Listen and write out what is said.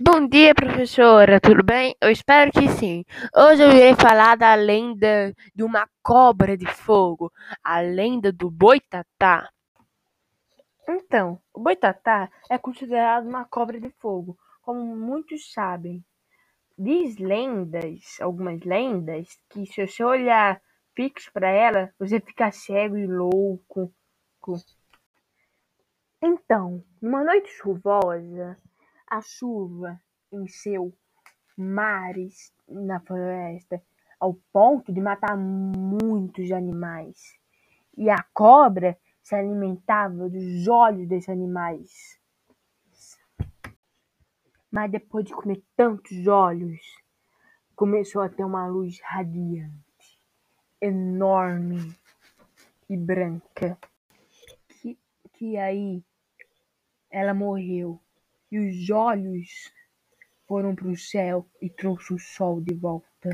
Bom dia, professora, tudo bem? Eu espero que sim. Hoje eu irei falar da lenda de uma cobra de fogo, a lenda do boitatá. Então, o boitatá é considerado uma cobra de fogo, como muitos sabem. Diz lendas, algumas lendas, que se você olhar fixo para ela, você fica cego e louco. Então, numa noite chuvosa, a chuva encheu mares na floresta ao ponto de matar muitos animais. E a cobra se alimentava dos olhos desses animais. Mas depois de comer tantos olhos, começou a ter uma luz radiante, enorme e branca. Que, que aí ela morreu e os olhos foram para o céu e trouxe o sol de volta.